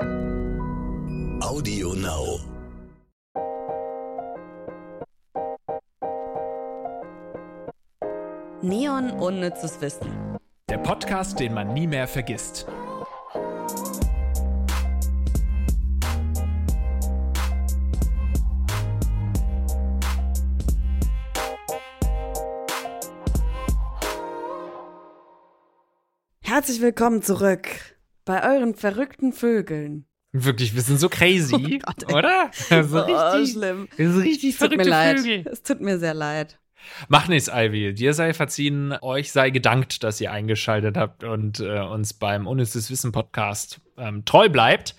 Audio Now. Neon unnützes Wissen. Der Podcast, den man nie mehr vergisst. Herzlich willkommen zurück bei euren verrückten Vögeln. Wirklich, wir sind so crazy, Oh Gott, oder? So Oh, richtig, schlimm. wir sind richtig Es tut mir verrückte leid. Vögel. Es tut mir sehr leid. Mach nichts, Ivy. Dir sei verziehen, euch sei gedankt, dass ihr eingeschaltet habt und äh, uns beim Unnützes Wissen Podcast ähm, treu bleibt.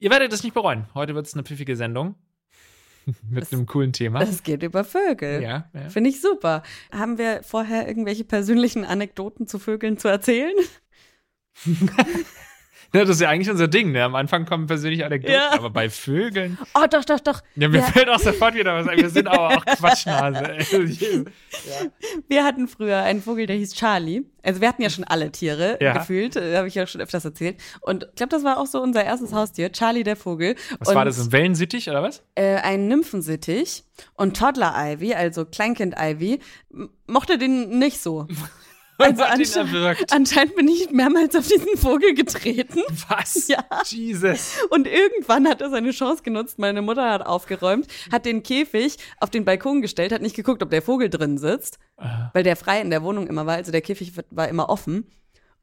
Ihr werdet es nicht bereuen. Heute wird es eine pfiffige Sendung mit Das- einem coolen Thema. Es geht über Vögel. ja, ja. Finde ich super. Haben wir vorher irgendwelche persönlichen Anekdoten zu Vögeln zu erzählen? ja, das ist ja eigentlich unser Ding. Ne? Am Anfang kommen persönliche Anekdoten, Ja. aber bei Vögeln. Oh, doch, doch, doch. Ja, mir Ja. fällt auch sofort wieder was ein. Wir sind aber auch Quatschnase. ey. Wir hatten früher einen Vogel, der hieß Charlie. Also wir hatten ja schon alle Tiere Ja. gefühlt, äh, habe ich ja schon öfters erzählt. Und ich glaube, das war auch so unser erstes Haustier, Charlie der Vogel. Was Und, war das, ein Wellensittich oder was? Äh, ein Nymphensittich und Toddler Ivy, also Kleinkind Ivy, mochte den nicht so. Also hat ihn ansche- erwürgt. anscheinend bin ich mehrmals auf diesen Vogel getreten. Was? Ja. Jesus. Und irgendwann hat er seine Chance genutzt. Meine Mutter hat aufgeräumt, hat den Käfig auf den Balkon gestellt, hat nicht geguckt, ob der Vogel drin sitzt, weil der frei in der Wohnung immer war. Also der Käfig war immer offen.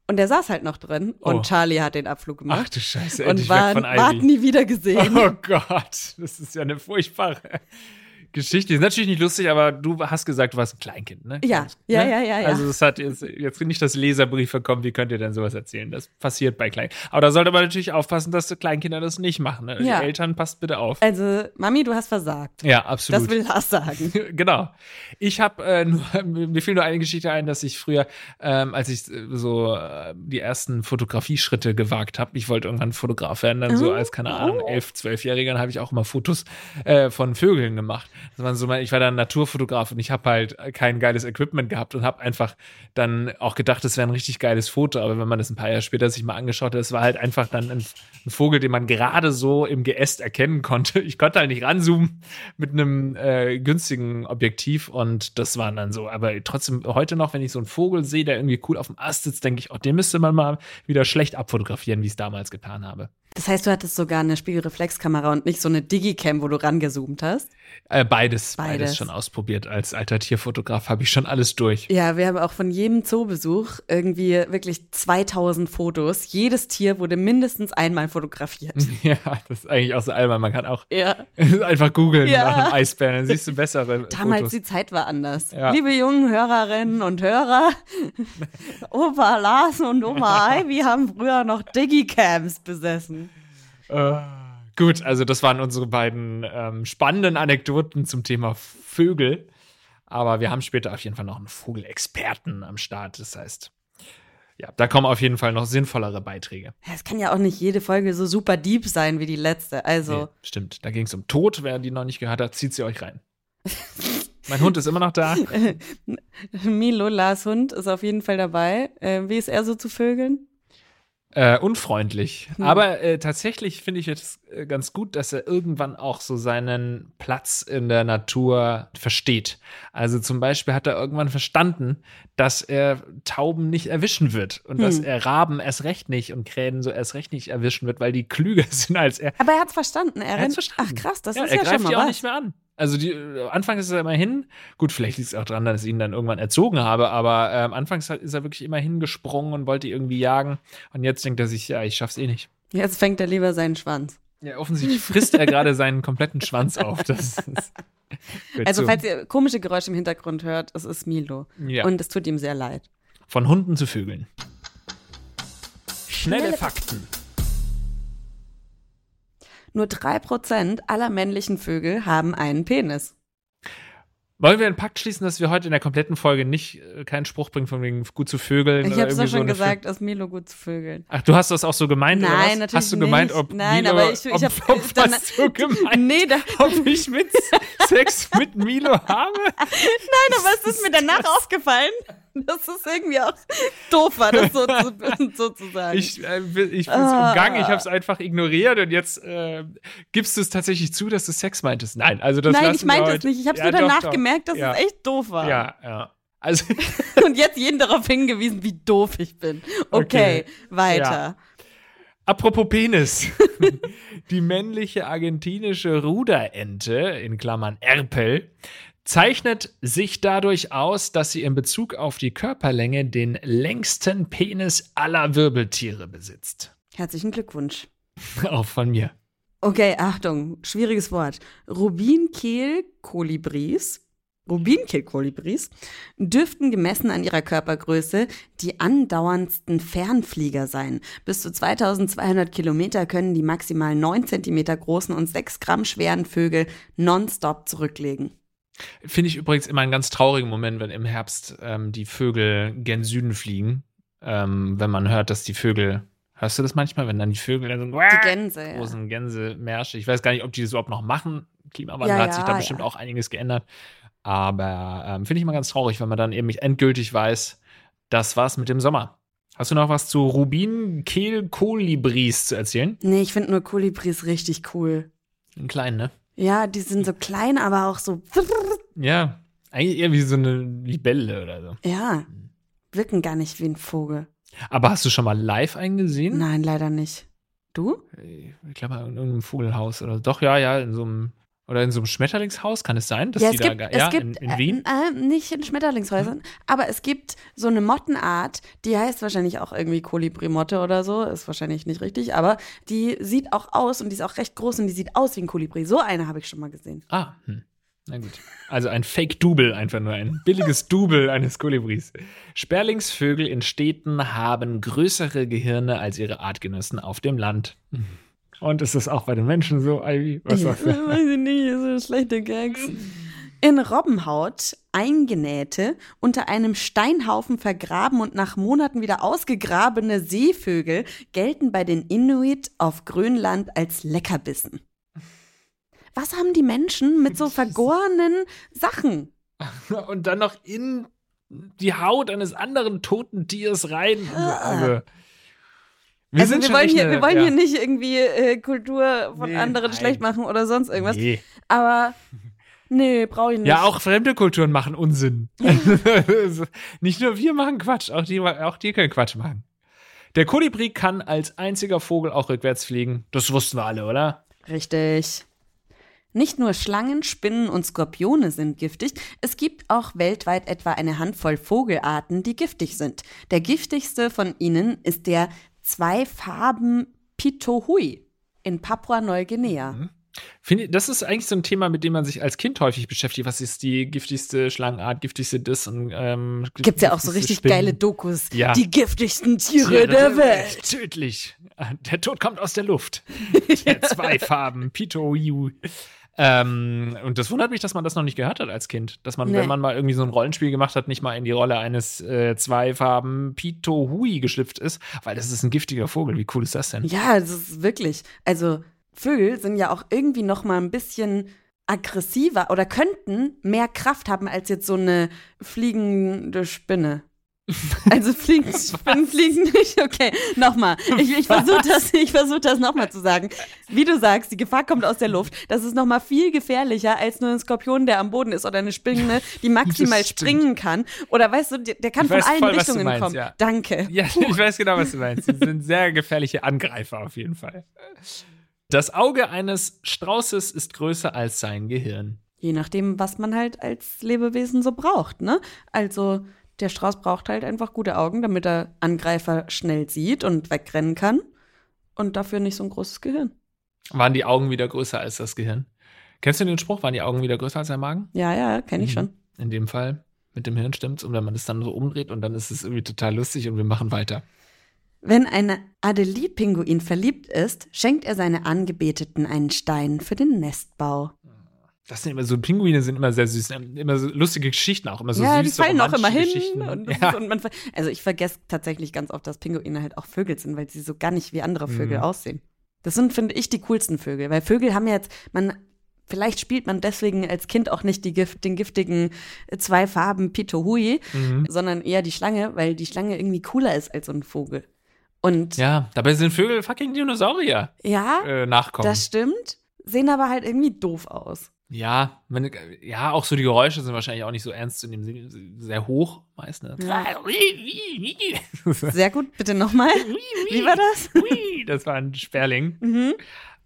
Und der saß halt noch drin. Und Oh. Charlie hat den Abflug gemacht. Ach du Scheiße, und endlich war, weg von war Ivy. nie wieder gesehen. Oh Gott, das ist ja eine furchtbare Geschichte. Ist natürlich nicht lustig, aber du hast gesagt, du warst ein Kleinkind, ne? Ja, ja, ja, ja, ja. Also das hat jetzt, jetzt nicht das Leserbriefe kommen, wie könnt ihr denn sowas erzählen? Das passiert bei Kleinen. Aber da sollte man natürlich aufpassen, dass Kleinkinder das nicht machen. Ne? Ja. Die Eltern, passt bitte auf. Also, Mami, du hast versagt. Ja, absolut. Das will Lars sagen. genau. Ich habe äh, nur, mir fiel nur eine Geschichte ein, dass ich früher, ähm, als ich so äh, die ersten Fotografieschritte gewagt habe, ich wollte irgendwann Fotograf werden, dann so als, keine Ahnung, elf, zwölfjähriger, dann habe ich auch immer Fotos äh, von Vögeln gemacht. Das waren so mein, ich war dann Naturfotograf und ich habe halt kein geiles Equipment gehabt und habe einfach dann auch gedacht, das wäre ein richtig geiles Foto, aber wenn man das ein paar Jahre später sich mal angeschaut hat, es war halt einfach dann ein, ein Vogel, den man gerade so im Geäst erkennen konnte. Ich konnte halt nicht ranzoomen mit einem äh, günstigen Objektiv und das waren dann so. Aber trotzdem, heute noch, wenn ich so einen Vogel sehe, der irgendwie cool auf dem Ast sitzt, denke ich, oh, den müsste man mal wieder schlecht abfotografieren, wie ich es damals getan habe. Das heißt, du hattest sogar eine Spiegelreflexkamera und nicht so eine Digicam, wo du rangezoomt hast? Äh, beides, beides, Beides. schon ausprobiert. Als alter Tierfotograf habe ich schon alles durch. Ja, wir haben auch von jedem Zoobesuch irgendwie wirklich 2000 Fotos. Jedes Tier wurde mindestens einmal fotografiert. Ja, das ist eigentlich auch so albern. Man kann auch Ja. einfach googeln Ja. nach einem Eisbären, dann siehst du bessere Damals Fotos. die Zeit war anders. Ja. Liebe jungen Hörerinnen und Hörer, Opa Lars und Oma Ivy haben früher noch Digicams besessen. Äh, gut, also das waren unsere beiden ähm, spannenden Anekdoten zum Thema Vögel. Aber wir haben später auf jeden Fall noch einen Vogelexperten am Start. Das heißt, ja, da kommen auf jeden Fall noch sinnvollere Beiträge. Es kann ja auch nicht jede Folge so super deep sein wie die letzte. Also, Nee, stimmt, da ging es um Tod. Wer die noch nicht gehört hat, zieht sie euch rein. mein Hund ist immer noch da. Milo, Lars Hund, ist auf jeden Fall dabei. Äh, wie ist er so zu Vögeln? Äh, unfreundlich. Aber äh, tatsächlich finde ich es äh, ganz gut, dass er irgendwann auch so seinen Platz in der Natur versteht. Also zum Beispiel hat er irgendwann verstanden, dass er Tauben nicht erwischen wird und dass er Raben erst recht nicht und Krähen so erst recht nicht erwischen wird, weil die klüger sind als er. Aber er hat's verstanden. Er, Er rennt. verstanden. Ach krass, das ja, ist er ja greift schon mal die auch nicht mehr an. Also die, äh, anfangs ist er immer hin. Gut, vielleicht liegt es auch daran, dass ich ihn dann irgendwann erzogen habe, aber ähm, anfangs halt ist er wirklich immer hingesprungen und wollte irgendwie jagen. Und jetzt denkt er sich, ja, ich schaff's eh nicht. Jetzt fängt er lieber seinen Schwanz. Ja, offensichtlich frisst er gerade seinen kompletten Schwanz auf. Das ist, Also, zu- falls ihr komische Geräusche im Hintergrund hört, es ist Milo. Ja. Und es tut ihm sehr leid. Von Hunden zu Vögeln. Schnelle Fakten. Nur drei Prozent aller männlichen Vögel haben einen Penis. Wollen wir einen Pakt schließen, dass wir heute in der kompletten Folge nicht äh, keinen Spruch bringen von wegen gut zu Vögeln? Ich habe es doch so schon eine gesagt, dass Milo gut zu Vögeln. Ach, du hast das auch so gemeint, oder was? Nein, natürlich Hast du gemeint, nicht. ob Nein, Milo, aber ich- ich ob, hab- ob dann- was so gemeint, Nee, da, ob ich mit Sex mit Milo habe? nein, aber es ist mir danach aufgefallen. Das ist irgendwie auch doof, war das so zu, so zu sagen. Ich, äh, ich bin es Ah. umgangen, ich habe es einfach ignoriert und jetzt äh, gibst du es tatsächlich zu, dass du Sex meintest. Nein, also das Nein, ich meinte es nicht. Ich habe Ja, nur doch, danach doch. gemerkt, dass ja. es echt doof war. Ja, ja. Also, Und jetzt jeden darauf hingewiesen, wie doof ich bin. Okay, Okay. weiter. apropos Penis. Die männliche argentinische Ruderente, in Klammern Erpel, zeichnet sich dadurch aus, dass sie in Bezug auf die Körperlänge den längsten Penis aller Wirbeltiere besitzt. Herzlichen Glückwunsch. Auch von mir. Okay, Achtung, schwieriges Wort. Rubinkehl-Kolibris, Rubinkehl-Kolibris dürften gemessen an ihrer Körpergröße die andauerndsten Fernflieger sein. Bis zu 2200 Kilometer können die maximal 9 Zentimeter großen und 6 Gramm schweren Vögel nonstop zurücklegen. Finde ich übrigens immer einen ganz traurigen Moment, wenn im Herbst ähm, die Vögel gen Süden fliegen. Ähm, wenn man hört, dass die Vögel. Hörst du das manchmal, wenn dann die Vögel dann so Die Gänse, ja. großen Gänsemärsche. Ich weiß gar nicht, ob die das überhaupt noch machen. Klimawandel Ja, hat sich da ja, bestimmt ja. auch einiges geändert. Aber ähm, finde ich immer ganz traurig, wenn man dann eben endgültig weiß, das war's mit dem Sommer. Hast du noch was zu Rubin, Kehl, Kolibris zu erzählen? Nee, ich finde nur Kolibris richtig cool. Einen kleinen, ne? Ja, die sind so klein, aber auch so. Ja. Eigentlich eher wie so eine Libelle oder so. Ja, wirken gar nicht wie ein Vogel. Aber hast du schon mal live eingesehen? Nein, leider nicht. Du? Ich glaube, in irgendeinem Vogelhaus oder doch, ja, ja, in so einem oder in so einem Schmetterlingshaus kann es sein, dass ja, die es da gibt, gar- es ja, gibt in, in Wien. Äh, äh, nicht in Schmetterlingshäusern, aber es gibt so eine Mottenart, die heißt wahrscheinlich auch irgendwie Kolibri-Motte oder so, ist wahrscheinlich nicht richtig, aber die sieht auch aus und die ist auch recht groß und die sieht aus wie ein Kolibri. So eine habe ich schon mal gesehen. Ah, hm. na gut. Also ein Fake-Double, einfach nur ein billiges Double eines Kolibris. Sperlingsvögel in Städten haben größere Gehirne als ihre Artgenossen auf dem Land. Und ist das auch bei den Menschen so, Ivy? Was sagst du? Weiß ich nicht, so schlechte Gags. In Robbenhaut eingenähte, unter einem Steinhaufen vergraben und nach Monaten wieder ausgegrabene Seevögel gelten bei den Inuit auf Grönland als Leckerbissen. Was haben die Menschen mit so vergorenen Sachen? Und dann noch in die Haut eines anderen toten Tiers rein. Also, wir also sind wir wollen, hier, eine- wir wollen ja. hier nicht irgendwie äh, Kultur von Nee, anderen nein. schlecht machen oder sonst irgendwas. Nee. Aber nee, brauche ich nicht. Ja, auch fremde Kulturen machen Unsinn. Nicht nur wir machen Quatsch, auch die, auch die können Quatsch machen. Der Kolibri kann als einziger Vogel auch rückwärts fliegen. Das wussten wir alle, oder? Richtig. Nicht nur Schlangen, Spinnen und Skorpione sind giftig, es gibt auch weltweit etwa eine Handvoll Vogelarten, die giftig sind. Der giftigste von ihnen ist der Zweifarben-Pitohui in Papua-Neuguinea. Finde, das ist eigentlich so ein Thema, mit dem man sich als Kind häufig beschäftigt. Was ist die giftigste Schlangenart, giftigste das und ähm, Gibt's ja auch so richtig Spinnen? geile Dokus. Ja. Die giftigsten Tiere, der Welt. Tödlich. Der Tod kommt aus der Luft. Der Zweifarben, Pito ähm, und das wundert mich, dass man das noch nicht gehört hat als Kind. Dass man, Nee. wenn man mal irgendwie so ein Rollenspiel gemacht hat, nicht mal in die Rolle eines äh, Zweifarben Pito Hui geschlüpft ist, weil das ist ein giftiger Vogel. Wie cool ist das denn? Ja, das ist wirklich. Also Vögel sind ja auch irgendwie noch mal ein bisschen aggressiver oder könnten mehr Kraft haben als jetzt so eine fliegende Spinne. Also fliegen, fliegen nicht. Okay, nochmal. Ich, ich versuche das, ich versuch das nochmal zu sagen. Wie du sagst, die Gefahr kommt aus der Luft. Das ist nochmal viel gefährlicher als nur ein Skorpion, der am Boden ist oder eine Spinne, die maximal springen kann. Oder weißt du, der, kann Ich von allen voll, Richtungen meinst, kommen. ja. Danke. Ja, ich weiß genau, was du meinst. Sie sind sehr gefährliche Angreifer auf jeden Fall. Das Auge eines Straußes ist größer als sein Gehirn. Je nachdem, was man halt als Lebewesen so braucht, ne? Also der Strauß braucht halt einfach gute Augen, damit er Angreifer schnell sieht und wegrennen kann. Und dafür nicht so ein großes Gehirn. Waren die Augen wieder größer als das Gehirn? Kennst du den Spruch, waren die Augen wieder größer als der Magen? Ja, ja, kenne ich Mhm. schon. In dem Fall mit dem Hirn stimmt's. Und wenn man das dann so umdreht und dann ist es irgendwie total lustig und wir machen weiter. Wenn ein Adelie-Pinguin verliebt ist, schenkt er seine Angebeteten einen Stein für den Nestbau. Das sind immer so, Pinguine sind immer sehr süß. Immer so lustige Geschichten auch. Immer so ja, süß, die fallen auch immer hin. Und, ja. und man, also ich vergesse tatsächlich ganz oft, dass Pinguine halt auch Vögel sind, weil sie so gar nicht wie andere Vögel Mhm. aussehen. Das sind, finde ich, die coolsten Vögel, weil Vögel haben ja jetzt, man vielleicht spielt man deswegen als Kind auch nicht die Gift, den giftigen äh, zwei Farben Pitohui, Mhm. sondern eher die Schlange, weil die Schlange irgendwie cooler ist als so ein Vogel. Und ja, Ja, dabei sind Vögel fucking Dinosaurier äh, nachkommen. das stimmt, sehen aber halt irgendwie doof aus. Ja, wenn, ja, auch so die Geräusche sind wahrscheinlich auch nicht so ernst zu nehmen, sie sind sehr hoch meist. Ne? Sehr gut, bitte nochmal. Wie war das? Das war ein Sperling. Mhm.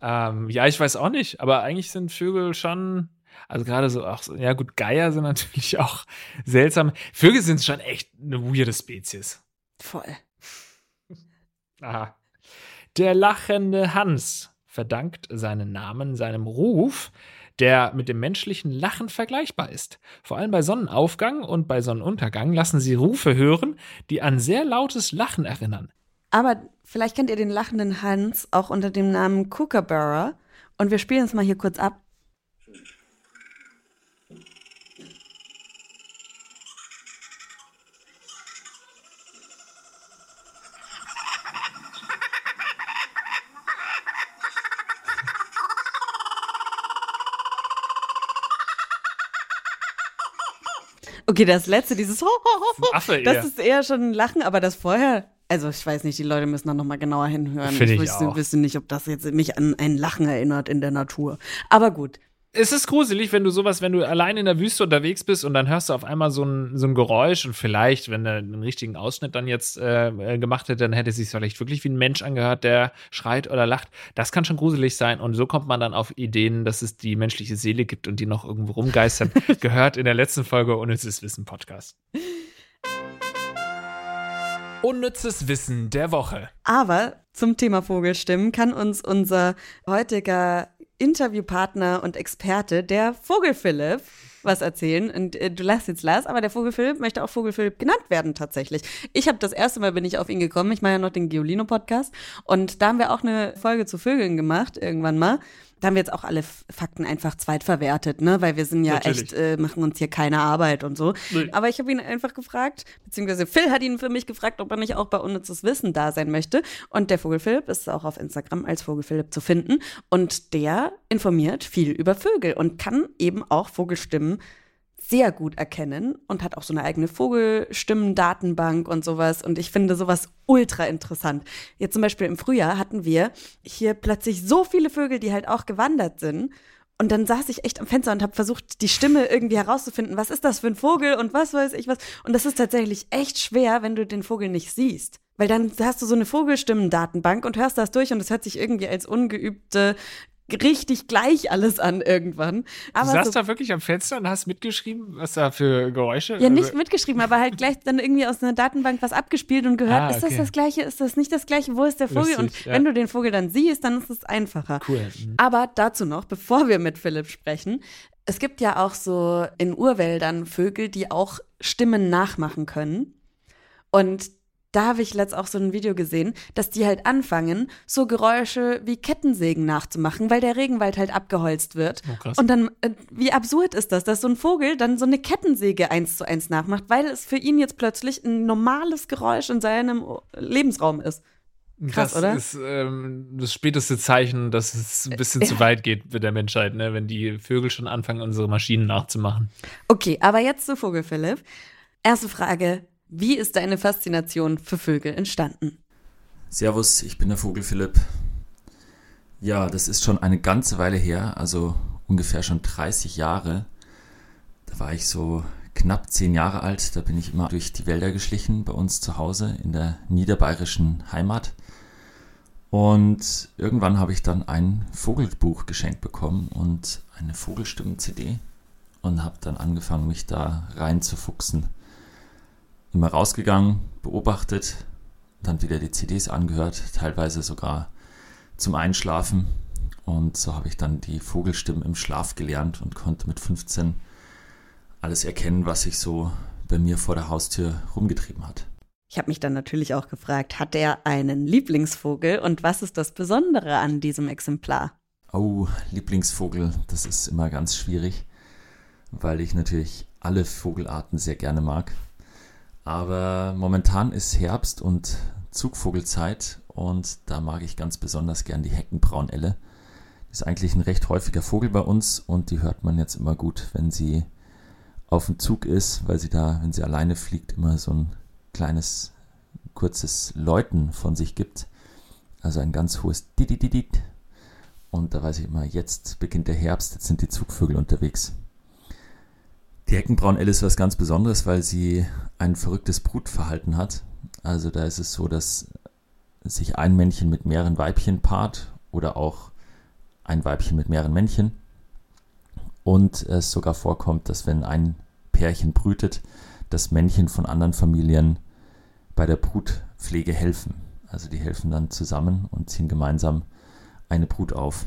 Ähm, ja, ich weiß auch nicht, aber eigentlich sind Vögel schon, also gerade so, auch so, ja gut, Geier sind natürlich auch seltsam. Vögel sind schon echt eine weirde Spezies. Voll. Aha. Der lachende Hans verdankt seinen Namen seinem Ruf, der mit dem menschlichen Lachen vergleichbar ist. Vor allem bei Sonnenaufgang und bei Sonnenuntergang lassen sie Rufe hören, die an sehr lautes Lachen erinnern. Aber vielleicht kennt ihr den lachenden Hans auch unter dem Namen Kookaburra. Und wir spielen es mal hier kurz ab. Okay, das letzte, dieses ein Affe das eher. ist eher schon ein Lachen, aber das vorher, also ich weiß nicht, die Leute müssen da nochmal genauer hinhören. Finde ich wüsste, auch. wüsste nicht, ob das jetzt mich an ein Lachen erinnert in der Natur. Aber gut. Es ist gruselig, wenn du sowas, wenn du allein in der Wüste unterwegs bist und dann hörst du auf einmal so ein, so ein Geräusch und vielleicht, wenn er einen richtigen Ausschnitt dann jetzt äh, äh, gemacht hätte, dann hätte es sich vielleicht wirklich wie ein Mensch angehört, der schreit oder lacht. Das kann schon gruselig sein und so kommt man dann auf Ideen, dass es die menschliche Seele gibt und die noch irgendwo rumgeistern. Gehört in der letzten Folge Unnützes Wissen Podcast. Unnützes Wissen der Woche. Aber zum Thema Vogelstimmen kann uns unser heutiger Interviewpartner und Experte, der Vogelphilipp, was erzählen. Und äh, du lässt jetzt Lars, aber der Vogelphilipp möchte auch Vogelphilipp genannt werden tatsächlich. Ich habe das erste Mal bin ich auf ihn gekommen. Ich mache ja noch den Geolino-Podcast. Und da haben wir auch eine Folge zu Vögeln gemacht, irgendwann mal. Da haben wir jetzt auch alle Fakten einfach zweitverwertet, ne? Weil wir sind ja Natürlich. echt, äh, machen uns hier keine Arbeit und so. Nee. Aber ich habe ihn einfach gefragt, beziehungsweise Phil hat ihn für mich gefragt, ob er nicht auch bei Unnützes Wissen da sein möchte. Und der Vogelphilipp ist auch auf Instagram als Vogelphilipp zu finden. Und der informiert viel über Vögel und kann eben auch Vogelstimmen sehr gut erkennen und hat auch so eine eigene Vogelstimmen-Datenbank und sowas. Und ich finde sowas ultra interessant. Jetzt zum Beispiel im Frühjahr hatten wir hier plötzlich so viele Vögel, die halt auch gewandert sind. Und dann saß ich echt am Fenster und habe versucht, die Stimme irgendwie herauszufinden. Was ist das für ein Vogel und was weiß ich was. Und das ist tatsächlich echt schwer, wenn du den Vogel nicht siehst. Weil dann hast du so eine Vogelstimmen-Datenbank und hörst das durch und es hört sich irgendwie als ungeübte richtig gleich alles an irgendwann. Du Aber saßt so da wirklich am Fenster und hast mitgeschrieben, was da für Geräusche? Ja, nicht Also- mitgeschrieben, aber halt gleich dann irgendwie aus einer Datenbank was abgespielt und gehört, Ah, ist das okay. das gleiche, ist das nicht das gleiche, wo ist der Vogel? Lustig, und ja. wenn du den Vogel dann siehst, dann ist es einfacher. Cool. Mhm. Aber dazu noch, bevor wir mit Philipp sprechen, es gibt ja auch so in Urwäldern Vögel, die auch Stimmen nachmachen können. Und da habe ich letzt auch so ein Video gesehen, dass die halt anfangen, so Geräusche wie Kettensägen nachzumachen, weil der Regenwald halt abgeholzt wird. Oh, krass. Und dann, äh, wie absurd ist das, dass so ein Vogel dann so eine Kettensäge eins zu eins nachmacht, weil es für ihn jetzt plötzlich ein normales Geräusch in seinem Lebensraum ist. Krass, das oder? ist ähm, das späteste Zeichen, dass es ein bisschen zu weit geht mit der Menschheit, ne? wenn die Vögel schon anfangen, unsere Maschinen nachzumachen. Okay, aber jetzt zu Vogel, Philipp. Erste Frage. Wie ist deine Faszination für Vögel entstanden? Servus, ich bin der Vogel Philipp. Ja, das ist schon eine ganze Weile her, also ungefähr schon 30 Jahre. Da war ich so knapp 10 Jahre alt, da bin ich immer durch die Wälder geschlichen bei uns zu Hause in der niederbayerischen Heimat. Und irgendwann habe ich dann ein Vogelbuch geschenkt bekommen und eine Vogelstimmen-CD und habe dann angefangen, mich da reinzufuchsen. Immer rausgegangen, beobachtet, dann wieder die CDs angehört, teilweise sogar zum Einschlafen. Und so habe ich dann die Vogelstimmen im Schlaf gelernt und konnte mit 15 alles erkennen, was sich so bei mir vor der Haustür rumgetrieben hat. Ich habe mich dann natürlich auch gefragt, hat er einen Lieblingsvogel und was ist das Besondere an diesem Exemplar? Oh, Lieblingsvogel, das ist immer ganz schwierig, weil ich natürlich alle Vogelarten sehr gerne mag. Aber momentan ist Herbst und Zugvogelzeit und da mag ich ganz besonders gern die Heckenbraunelle. Ist eigentlich ein recht häufiger Vogel bei uns und die hört man jetzt immer gut, wenn sie auf dem Zug ist, weil sie da, wenn sie alleine fliegt, immer so ein kleines, kurzes Läuten von sich gibt. Also ein ganz hohes Didididid. Und da weiß ich immer, jetzt beginnt der Herbst, jetzt sind die Zugvögel unterwegs. Die Heckenbraunelle ist was ganz Besonderes, weil sie ein verrücktes Brutverhalten hat. Also da ist es so, dass sich ein Männchen mit mehreren Weibchen paart oder auch ein Weibchen mit mehreren Männchen. Und es sogar vorkommt, dass wenn ein Pärchen brütet, das Männchen von anderen Familien bei der Brutpflege helfen. Also die helfen dann zusammen und ziehen gemeinsam eine Brut auf.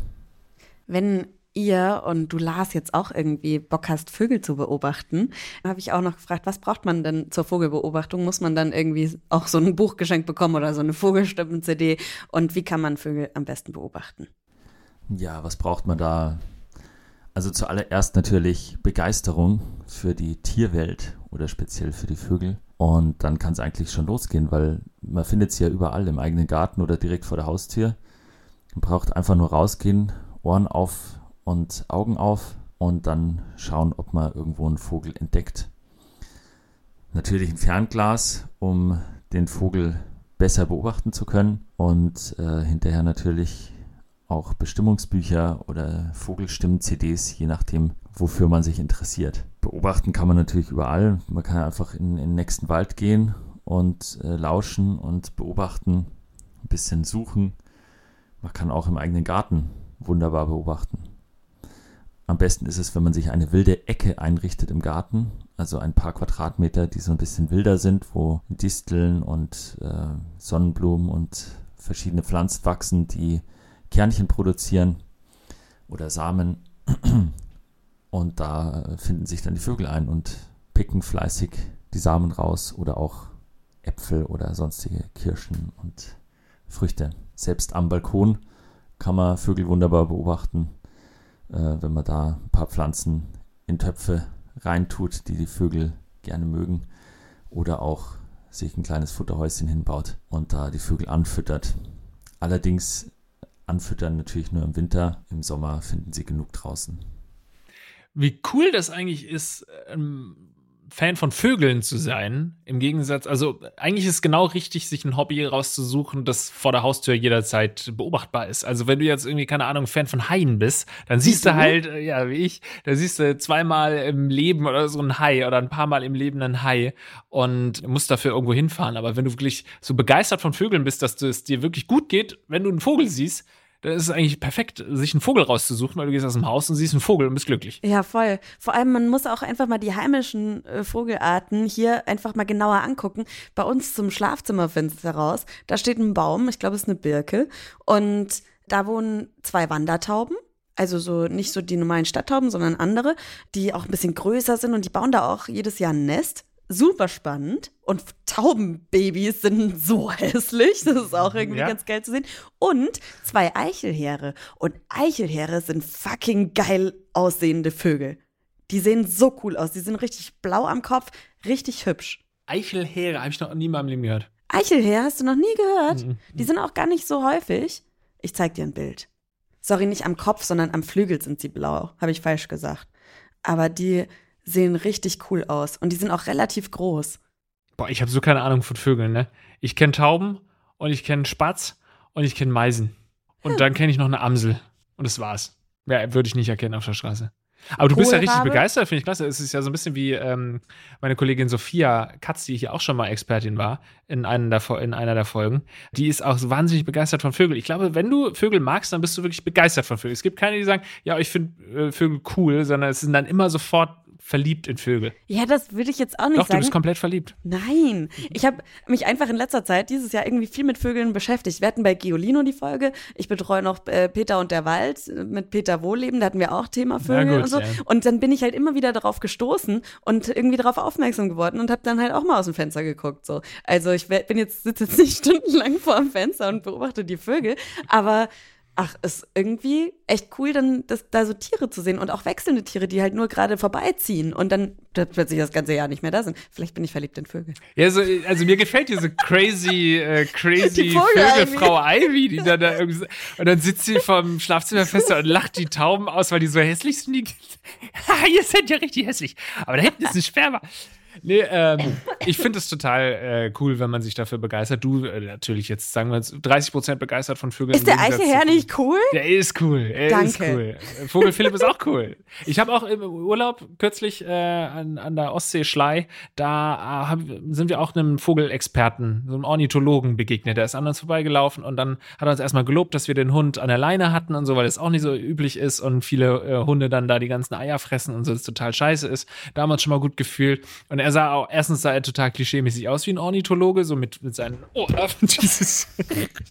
Wenn ihr und du Lars jetzt auch irgendwie Bock hast, Vögel zu beobachten, habe ich auch noch gefragt, was braucht man denn zur Vogelbeobachtung? Muss man dann irgendwie auch so ein Buch geschenkt bekommen oder so eine Vogelstimmen-CD? Und wie kann man Vögel am besten beobachten? Ja, was braucht man da? Also zuallererst natürlich Begeisterung für die Tierwelt oder speziell für die Vögel. Und dann kann es eigentlich schon losgehen, weil man findet sie ja überall im eigenen Garten oder direkt vor der Haustür. Man braucht einfach nur rausgehen, Ohren auf und Augen auf und dann schauen, ob man irgendwo einen Vogel entdeckt. Natürlich ein Fernglas, um den Vogel besser beobachten zu können und äh, hinterher natürlich auch Bestimmungsbücher oder Vogelstimmen-CDs, je nachdem, wofür man sich interessiert. Beobachten kann man natürlich überall. Man kann einfach in, in den nächsten Wald gehen und äh, lauschen und beobachten, ein bisschen suchen. Man kann auch im eigenen Garten wunderbar beobachten. Am besten ist es, wenn man sich eine wilde Ecke einrichtet im Garten, also ein paar Quadratmeter, die so ein bisschen wilder sind, wo Disteln und äh, Sonnenblumen und verschiedene Pflanzen wachsen, die Kernchen produzieren oder Samen. Und da finden sich dann die Vögel ein und picken fleißig die Samen raus oder auch Äpfel oder sonstige Kirschen und Früchte. Selbst am Balkon kann man Vögel wunderbar beobachten, wenn man da ein paar Pflanzen in Töpfe reintut, die die Vögel gerne mögen. Oder auch sich ein kleines Futterhäuschen hinbaut und da die Vögel anfüttert. Allerdings anfüttern natürlich nur im Winter. Im Sommer finden sie genug draußen. Wie cool das eigentlich ist, ähm, Fan von Vögeln zu sein. Im Gegensatz, also eigentlich ist es genau richtig, sich ein Hobby rauszusuchen, das vor der Haustür jederzeit beobachtbar ist. Also wenn du jetzt irgendwie, keine Ahnung, Fan von Haien bist, dann siehst du halt, äh, ja, wie ich, da siehst du zweimal im Leben oder so ein Hai oder ein paar Mal im Leben ein Hai und musst dafür irgendwo hinfahren. Aber wenn du wirklich so begeistert von Vögeln bist, dass es dir wirklich gut geht, wenn du einen Vogel siehst, dann ist es eigentlich perfekt, sich einen Vogel rauszusuchen, weil du gehst aus dem Haus und siehst einen Vogel und bist glücklich. Ja, voll. Vor allem, man muss auch einfach mal die heimischen äh, Vogelarten hier einfach mal genauer angucken. Bei uns zum Schlafzimmerfenster raus, da steht ein Baum, ich glaube, es ist eine Birke. Und da wohnen zwei Wandertauben. Also so nicht so die normalen Stadttauben, sondern andere, die auch ein bisschen größer sind und die bauen da auch jedes Jahr ein Nest super spannend und Taubenbabys sind so hässlich. Das ist auch irgendwie ja. ganz geil zu sehen. Und zwei Eichelheere. Und Eichelheere sind fucking geil aussehende Vögel. Die sehen so cool aus. Die sind richtig blau am Kopf, richtig hübsch. Eichelheere habe ich noch nie in meinem Leben gehört. Eichelheere hast du noch nie gehört? Mhm. Die sind auch gar nicht so häufig. Ich zeig dir ein Bild. Sorry, nicht am Kopf, sondern am Flügel sind sie blau. Habe ich falsch gesagt. Aber die sehen richtig cool aus und die sind auch relativ groß. Boah, ich habe so keine Ahnung von Vögeln, ne? Ich kenne Tauben und ich kenne Spatz und ich kenne Meisen. Und hm. dann kenne ich noch eine Amsel. Und das war's. Ja, würde ich nicht erkennen auf der Straße. Aber du bist ja richtig begeistert, finde ich klasse. Es ist ja so ein bisschen wie ähm, meine Kollegin Sophia Katz, die hier auch schon mal Expertin war in, einer der, in einer der Folgen. Die ist auch wahnsinnig begeistert von Vögeln. Ich glaube, wenn du Vögel magst, dann bist du wirklich begeistert von Vögeln. Es gibt keine, die sagen, ja, ich finde äh, Vögel cool, sondern es sind dann immer sofort verliebt in Vögel. Ja, das würde ich jetzt auch nicht Doch, sagen. Doch, du bist komplett verliebt. Nein. Ich habe mich einfach in letzter Zeit dieses Jahr irgendwie viel mit Vögeln beschäftigt. Wir hatten bei Giolino die Folge. Ich betreue noch äh, Peter und der Wald mit Peter Wohlleben. Da hatten wir auch Thema Vögel gut, und so. Ja. Und dann bin ich halt immer wieder darauf gestoßen und irgendwie darauf aufmerksam geworden und habe dann halt auch mal aus dem Fenster geguckt. So. Also ich bin jetzt, sitze jetzt nicht stundenlang vor dem Fenster und beobachte die Vögel, aber ach, ist irgendwie echt cool, dann das, da so Tiere zu sehen und auch wechselnde Tiere, die halt nur gerade vorbeiziehen und dann plötzlich das ganze Jahr nicht mehr da sind. Vielleicht bin ich verliebt in Vögel. Ja, so, also mir gefällt diese crazy, äh, crazy Vögelfrau Ivy, die dann da irgendwie und dann sitzt sie vom Schlafzimmerfenster und lacht die Tauben aus, weil die so hässlich sind. Die, ihr seid ja richtig hässlich. Aber da hinten ist ein Sperma. Nee, ähm, ich finde es total äh, cool, wenn man sich dafür begeistert. Du äh, natürlich jetzt, sagen wir jetzt, 30 Prozent begeistert von Vögeln. Ist der Eichelherr nicht cool? Der ist cool. Er Danke. ist cool. Vogel Philipp ist auch cool. Ich habe auch im Urlaub kürzlich äh, an, an der Ostsee Schlei, da äh, hab, sind wir auch einem Vogelexperten, so einem Ornithologen begegnet. Der ist an uns vorbeigelaufen und dann hat er uns erstmal gelobt, dass wir den Hund an der Leine hatten und so, weil es auch nicht so üblich ist und viele äh, Hunde dann da die ganzen Eier fressen und so, das total scheiße ist. Da haben wir uns schon mal gut gefühlt. Und er sah auch, erstens sah er total klischeemäßig aus wie ein Ornithologe, so mit, mit seinen, oh, dieses,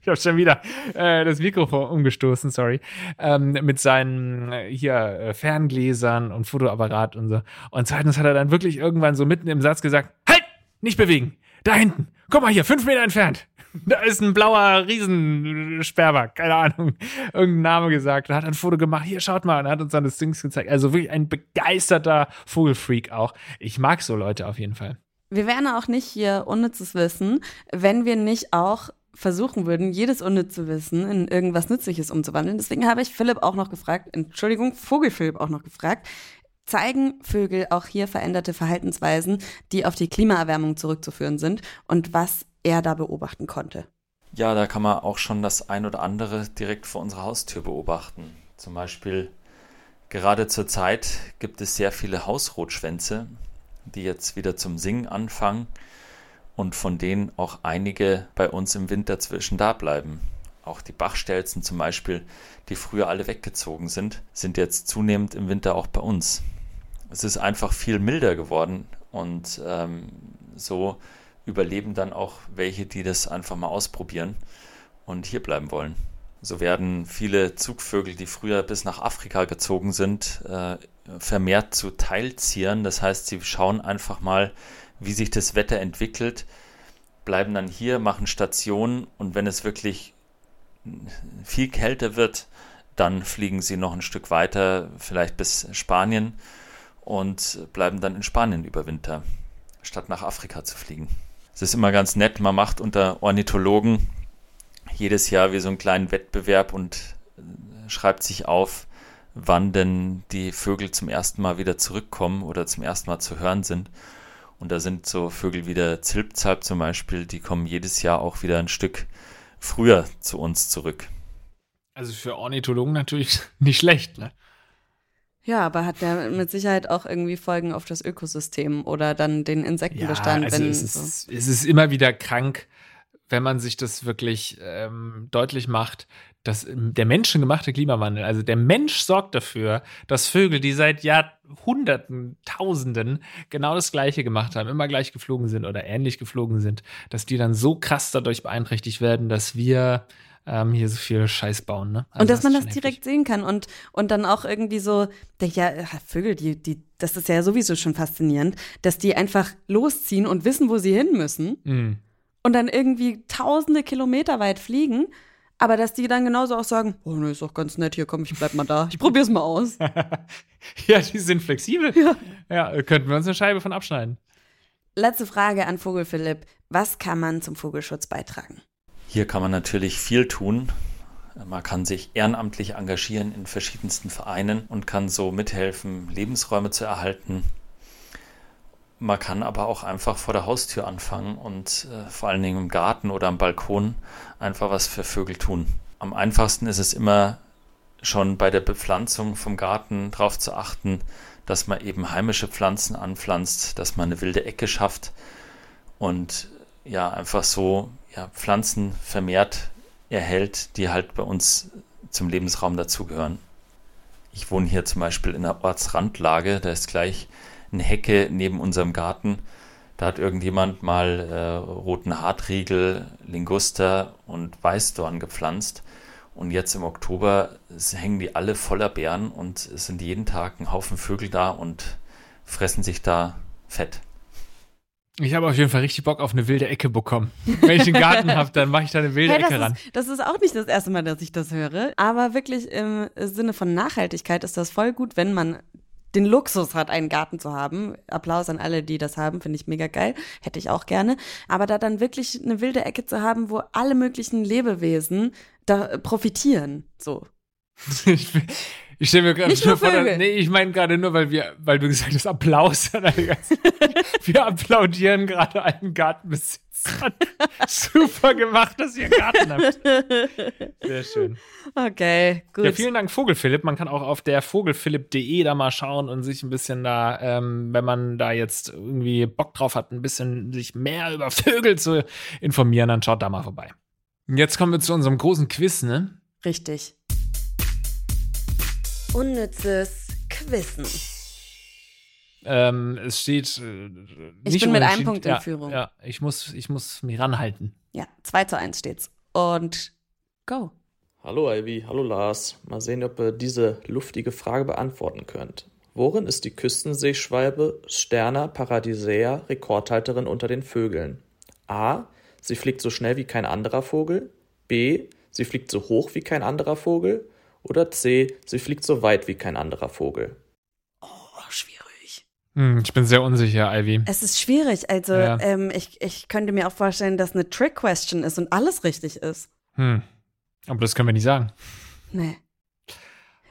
ich habe schon wieder äh, das Mikrofon umgestoßen, sorry, ähm, mit seinen äh, hier äh, Ferngläsern und Fotoapparat und so. Und zweitens hat er dann wirklich irgendwann so mitten im Satz gesagt, halt, nicht bewegen, da hinten, guck mal hier, fünf Meter entfernt. Da ist ein blauer Riesensperber, keine Ahnung, irgendein Name gesagt. Da hat ein Foto gemacht, hier schaut mal, und hat uns dann das Ding gezeigt. Also wirklich ein begeisterter Vogelfreak auch. Ich mag so Leute auf jeden Fall. Wir wären auch nicht hier unnützes Wissen, wenn wir nicht auch versuchen würden, jedes unnütze Wissen in irgendwas Nützliches umzuwandeln. Deswegen habe ich Philipp auch noch gefragt, Entschuldigung, Vogelphilipp auch noch gefragt, zeigen Vögel auch hier veränderte Verhaltensweisen, die auf die Klimaerwärmung zurückzuführen sind und was er da beobachten konnte? Ja, da kann man auch schon das ein oder andere direkt vor unserer Haustür beobachten. Zum Beispiel gerade zur Zeit gibt es sehr viele Hausrotschwänze, die jetzt wieder zum Singen anfangen und von denen auch einige bei uns im Winter zwischen da bleiben. Auch die Bachstelzen zum Beispiel, die früher alle weggezogen sind, sind jetzt zunehmend im Winter auch bei uns. Es ist einfach viel milder geworden und ähm, so überleben dann auch welche, die das einfach mal ausprobieren und hier bleiben wollen. So werden viele Zugvögel, die früher bis nach Afrika gezogen sind, äh, vermehrt zu Teilziehern. Das heißt, sie schauen einfach mal, wie sich das Wetter entwickelt, bleiben dann hier, machen Stationen und wenn es wirklich viel kälter wird, dann fliegen sie noch ein Stück weiter, vielleicht bis Spanien und bleiben dann in Spanien über Winter, statt nach Afrika zu fliegen. Es ist immer ganz nett, man macht unter Ornithologen jedes Jahr wie so einen kleinen Wettbewerb und äh, schreibt sich auf, wann denn die Vögel zum ersten Mal wieder zurückkommen oder zum ersten Mal zu hören sind. Und da sind so Vögel wie der Zilpzalp zum Beispiel, die kommen jedes Jahr auch wieder ein Stück früher zu uns zurück. Also für Ornithologen natürlich nicht schlecht, ne? Ja, aber hat der mit Sicherheit auch irgendwie Folgen auf das Ökosystem oder dann den Insektenbestand. Ja, also wenn, es, ist, so. es ist immer wieder krank, wenn man sich das wirklich ähm, deutlich macht, dass der menschengemachte Klimawandel, also der Mensch sorgt dafür, dass Vögel, die seit Jahrhunderten, Tausenden genau das Gleiche gemacht haben, immer gleich geflogen sind oder ähnlich geflogen sind, dass die dann so krass dadurch beeinträchtigt werden, dass wir ähm, hier so viel Scheiß bauen. Ne? Also und dass das man das direkt heftig. sehen kann und, und dann auch irgendwie so, ja, Vögel, die, die, das ist ja sowieso schon faszinierend, dass die einfach losziehen und wissen, wo sie hin müssen mm. Und dann irgendwie tausende Kilometer weit fliegen. Aber dass die dann genauso auch sagen, oh ne, ist doch ganz nett, hier komm, ich bleib mal da. Ich probier's mal aus. ja, die sind flexibel. Ja. ja, könnten wir uns eine Scheibe von abschneiden. Letzte Frage an Vogel Philipp. Was kann man zum Vogelschutz beitragen? Hier kann man natürlich viel tun. Man kann sich ehrenamtlich engagieren in verschiedensten Vereinen und kann so mithelfen, Lebensräume zu erhalten. Man kann aber auch einfach vor der Haustür anfangen und äh, vor allen Dingen im Garten oder am Balkon einfach was für Vögel tun. Am einfachsten ist es immer schon bei der Bepflanzung vom Garten darauf zu achten, dass man eben heimische Pflanzen anpflanzt, dass man eine wilde Ecke schafft und ja einfach so ja, Pflanzen vermehrt erhält, die halt bei uns zum Lebensraum dazugehören. Ich wohne hier zum Beispiel in einer Ortsrandlage, da ist gleich eine Hecke neben unserem Garten. Da hat irgendjemand mal äh, roten Hartriegel, Linguster und Weißdorn gepflanzt. Und jetzt im Oktober hängen die alle voller Beeren und es sind jeden Tag ein Haufen Vögel da und fressen sich da fett. Ich habe auf jeden Fall richtig Bock auf eine wilde Ecke bekommen. Wenn ich einen Garten habe, dann mache ich da eine wilde Hey, Ecke das, ran. ist, das ist auch nicht das erste Mal, dass ich das höre. Aber wirklich im Sinne von Nachhaltigkeit ist das voll gut, wenn man den Luxus hat, einen Garten zu haben. Applaus an alle, die das haben, finde ich mega geil. Hätte ich auch gerne. Aber da dann wirklich eine wilde Ecke zu haben, wo alle möglichen Lebewesen da profitieren. So. Ich, stelle mir gerade nur vor, Vögel. nee, ich meine gerade nur, weil wir, weil du gesagt hast, Applaus. wir applaudieren gerade einen Gartenbesitzer. Super gemacht, dass ihr einen Garten habt. Sehr schön. Okay, gut. Ja, vielen Dank, Vogelphilipp. Man kann auch auf der vogelphilipp.de da mal schauen und sich ein bisschen da, ähm, wenn man da jetzt irgendwie Bock drauf hat, ein bisschen sich mehr über Vögel zu informieren, dann schaut da mal vorbei. Und Jetzt kommen wir zu unserem großen Quiz, ne? Richtig. Unnützes Quissen. Ähm, es steht. Äh, Ich nicht bin mit einem. Punkt in ja, Führung. Ja, ich muss, ich muss mich ranhalten. Ja, 2 zu 1 steht's. Und go. Hallo Ivy, hallo Lars. Mal sehen, ob ihr diese luftige Frage beantworten könnt. Worin ist die Küstenseeschwalbe Sterna paradisea Rekordhalterin unter den Vögeln? A. Sie fliegt so schnell wie kein anderer Vogel. B. Sie fliegt so hoch wie kein anderer Vogel. Oder C. Sie fliegt so weit wie kein anderer Vogel. Oh, schwierig. Hm, ich bin sehr unsicher, Ivy. Es ist schwierig. Also, Ja. ähm, ich, ich könnte mir auch vorstellen, dass eine Trick-Question ist und alles richtig ist. Hm. Aber das können wir nicht sagen. Nee.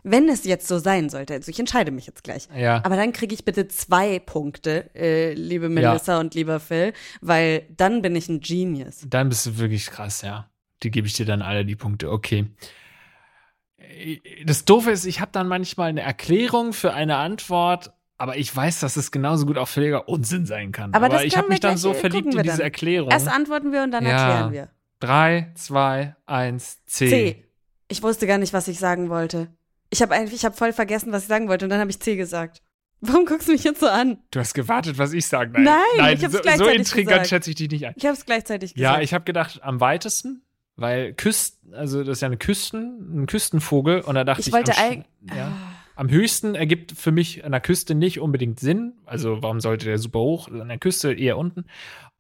Wenn es jetzt so sein sollte, also ich entscheide mich jetzt gleich. Ja. Aber dann kriege ich bitte zwei Punkte, äh, liebe Melissa und lieber Phil, weil dann bin ich ein Genius. Dann bist du wirklich krass, ja. Die gebe ich dir dann alle die Punkte. Okay. Das Doofe ist, ich habe dann manchmal eine Erklärung für eine Antwort, aber ich weiß, dass es genauso gut auch völliger Unsinn sein kann. Aber das ich habe mich dann so äh, verliebt in diese. Erklärung. Erst antworten wir und dann Ja. erklären wir. Drei, zwei, eins, C. C. Ich wusste gar nicht, was ich sagen wollte. Ich habe eigentlich, ich habe voll vergessen, was ich sagen wollte und dann habe ich C gesagt. Warum guckst du mich jetzt so an? Du hast gewartet, was ich sage. Nein, Nein ich hab's so, so gleichzeitig intrigant gesagt. schätze ich dich nicht ein. Ich habe es gleichzeitig Ja, gesagt. ich habe gedacht, am weitesten, weil Küsten, also das ist ja eine Küsten, ein Küstenvogel und da dachte ich, Ich wollte am, ja, am höchsten ergibt für mich an der Küste nicht unbedingt Sinn. Also warum sollte der super hoch? An der Küste eher unten.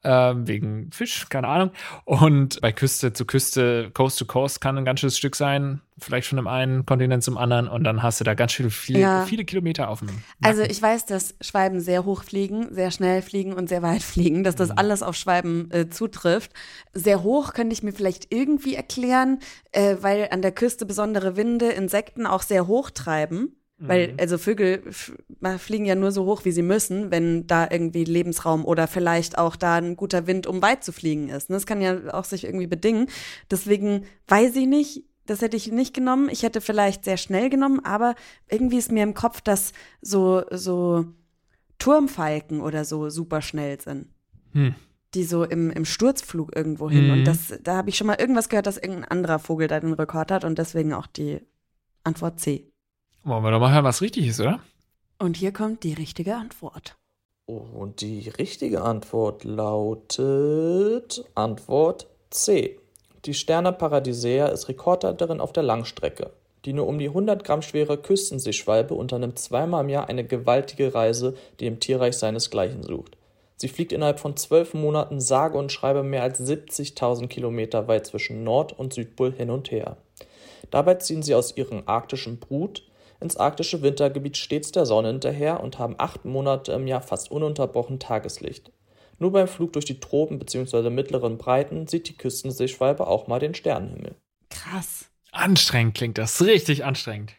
Ähm, wegen Fisch, keine Ahnung. Und bei Küste zu Küste, Coast to Coast kann ein ganz schönes Stück sein. Vielleicht von dem einen Kontinent zum anderen. Und dann hast du da ganz schön viele, Ja. viele Kilometer auf dem. Nacken. Also ich weiß, dass Schwalben sehr hoch fliegen, sehr schnell fliegen und sehr weit fliegen, dass Mhm. das alles auf Schwalben äh, zutrifft. Sehr hoch könnte ich mir vielleicht irgendwie erklären, äh, weil an der Küste besondere Winde Insekten auch sehr hoch treiben. Weil, Mhm. also Vögel fliegen ja nur so hoch, wie sie müssen, wenn da irgendwie Lebensraum oder vielleicht auch da ein guter Wind, um weit zu fliegen ist. ne? Das kann ja auch sich irgendwie bedingen. Deswegen weiß ich nicht, das hätte ich nicht genommen. Ich hätte vielleicht sehr schnell genommen, aber irgendwie ist mir im Kopf, dass so, so Turmfalken oder so super schnell sind. Hm. Die so im, im Sturzflug irgendwo hin. Mhm. Und das, da habe ich schon mal irgendwas gehört, dass irgendein anderer Vogel da den Rekord hat und deswegen auch die Antwort C. Wollen wir doch mal hören, was richtig ist, oder? Und hier kommt die richtige Antwort. Und die richtige Antwort lautet Antwort C. Die Sterna paradisea ist Rekordhalterin auf der Langstrecke. Die nur um die 100 Gramm schwere Küstenseeschwalbe unternimmt zweimal im Jahr eine gewaltige Reise, die im Tierreich seinesgleichen sucht. Sie fliegt innerhalb von zwölf Monaten sage und schreibe mehr als 70.000 Kilometer weit zwischen Nord- und Südpol hin und her. Dabei ziehen sie aus ihrem arktischen Brut ins arktische Wintergebiet stets der Sonne hinterher und haben acht Monate im Jahr fast ununterbrochen Tageslicht. Nur beim Flug durch die Tropen bzw. mittleren Breiten sieht die Küstenseeschwalbe auch mal den Sternenhimmel. Krass. Anstrengend klingt das, richtig anstrengend.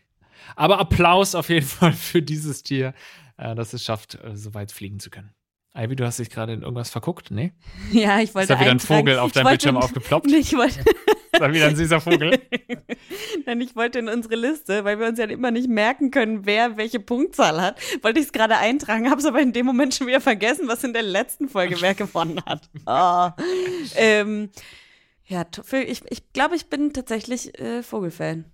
Aber Applaus auf jeden Fall für dieses Tier, äh, dass es schafft, äh, so weit fliegen zu können. Ivy, du hast dich gerade in irgendwas verguckt? Nee? Ja, ich Ist wollte da wieder ein Vogel auf deinem Bildschirm aufgeploppt? Nee, ich wollte, Da wieder ein süßer Vogel? Nein, ich wollte in unsere Liste, weil wir uns ja immer nicht merken können, wer welche Punktzahl hat, wollte ich es gerade eintragen, habe es aber in dem Moment schon wieder vergessen, was in der letzten Folge wer gewonnen hat. Oh. ähm, ja, ich, ich glaube, ich bin tatsächlich äh, Vogelfan.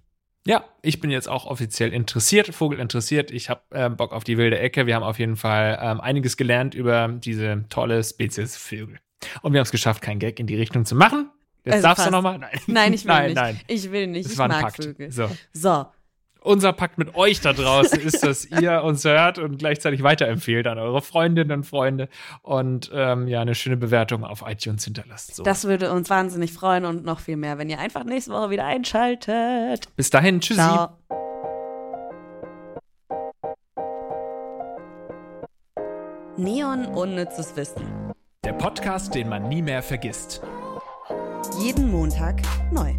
Ja, ich bin jetzt auch offiziell interessiert, Vogel interessiert. Ich habe äh, Bock auf die wilde Ecke. Wir haben auf jeden Fall ähm, einiges gelernt über diese tolle Spezies Vögel. Und wir haben es geschafft, keinen Gag in die Richtung zu machen. Jetzt Also darfst fast. du nochmal? Nein. Nein, ich will nein, nicht. Nein, Ich will nicht. Das ich war ein mag Pakt. Vögel. So. So. unser Pakt mit euch da draußen ist, dass ihr uns hört und gleichzeitig weiterempfehlt an eure Freundinnen und Freunde und ähm, ja, eine schöne Bewertung auf iTunes hinterlasst. So. Das würde uns wahnsinnig freuen und noch viel mehr, wenn ihr einfach nächste Woche wieder einschaltet. Bis dahin, tschüssi. Ciao. Neon Unnützes Wissen. Der Podcast, den man nie mehr vergisst. Jeden Montag neu.